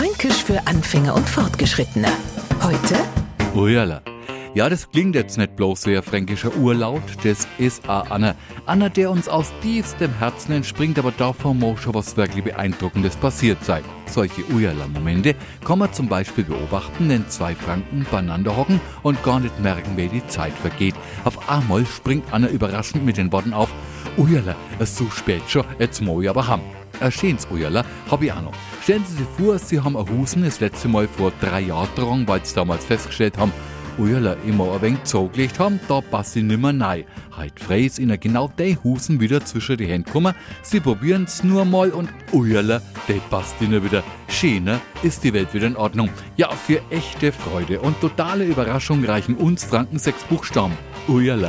Fränkisch für Anfänger und Fortgeschrittene. Heute? Ujala. Ja, das klingt jetzt nicht bloß wie ein fränkischer Urlaut, das ist auch einer. Einer, der uns aus tiefstem Herzen entspringt, aber davon muss schon was wirklich Beeindruckendes passiert sein. Solche Ujala-Momente kann man zum Beispiel beobachten, wenn zwei Franken beieinander hocken und gar nicht merken, wie die Zeit vergeht. Auf einmal springt einer überraschend mit den Worten auf, Ujala, es ist so spät schon, jetzt muss ich aber haben. Ein schönes Ujala hab ich auch noch. Stellen Sie sich vor, Sie haben ein Husen das letzte Mal vor drei Jahren getragen, weil Sie damals festgestellt haben, Ujala immer ein wenig zugelegt haben, da passt sie nimmer nein. Heut fräs ihnen genau die Husen wieder zwischen die Hände kommen. Sie probieren's nur mal und ujala, die passt ihnen wieder. Schöner ist die Welt wieder in Ordnung. Ja, für echte Freude und totale Überraschung reichen uns Franken sechs Buchstaben. Ujala.